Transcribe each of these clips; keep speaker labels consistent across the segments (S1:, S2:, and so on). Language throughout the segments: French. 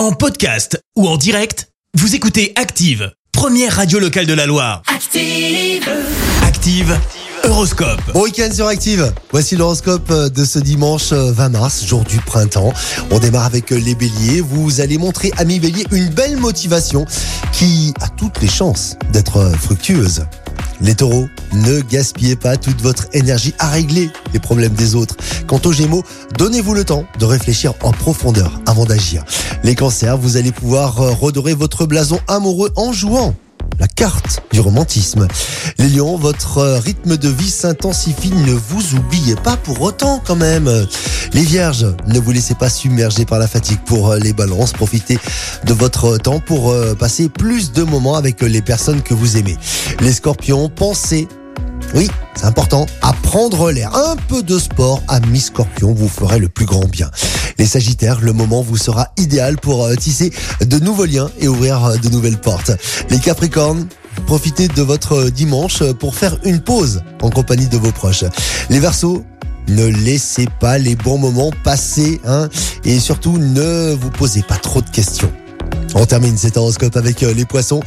S1: En podcast ou en direct, vous écoutez Active, première radio locale de la Loire.
S2: Active.
S1: Active, Horoscope.
S3: Bon week-end sur Active. Voici l'horoscope de ce dimanche euh, 20 mars, jour du printemps. On démarre avec euh, les béliers. Vous allez montrer, amis béliers, une belle motivation qui a toutes les chances d'être euh, fructueuse. Les taureaux, ne gaspillez pas toute votre énergie à régler les problèmes des autres. Quant aux gémeaux, donnez-vous le temps de réfléchir en profondeur avant d'agir. Les cancers, vous allez pouvoir euh, redorer votre blason amoureux en jouant la carte du romantisme. Les lions, votre euh, rythme de vie s'intensifie, ne vous oubliez pas pour autant quand même. Les vierges, ne vous laissez pas submerger par la fatigue pour euh, les balances, profitez de votre temps pour euh, passer plus de moments avec euh, les personnes que vous aimez. Les scorpions, pensez oui, c'est important. À prendre l'air. Un peu de sport, ami scorpion, vous ferait le plus grand bien. Les sagittaires, le moment vous sera idéal pour euh, tisser de nouveaux liens et ouvrir euh, de nouvelles portes. Les capricornes, profitez de votre euh, dimanche pour faire une pause en compagnie de vos proches. Les versos, ne laissez pas les bons moments passer, hein, et surtout ne vous posez pas trop de questions. On termine cet horoscope avec euh, les poissons.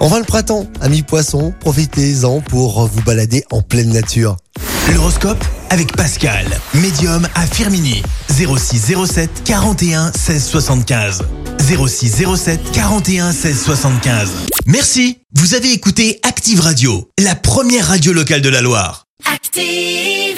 S3: Enfin le printemps, amis poissons, profitez-en pour vous balader en pleine nature.
S1: L'horoscope avec Pascal, médium à Firmini. 06 07 41 16 75. 06 07 41 16 75. Merci. Vous avez écouté Active Radio, la première radio locale de la Loire.
S2: Active.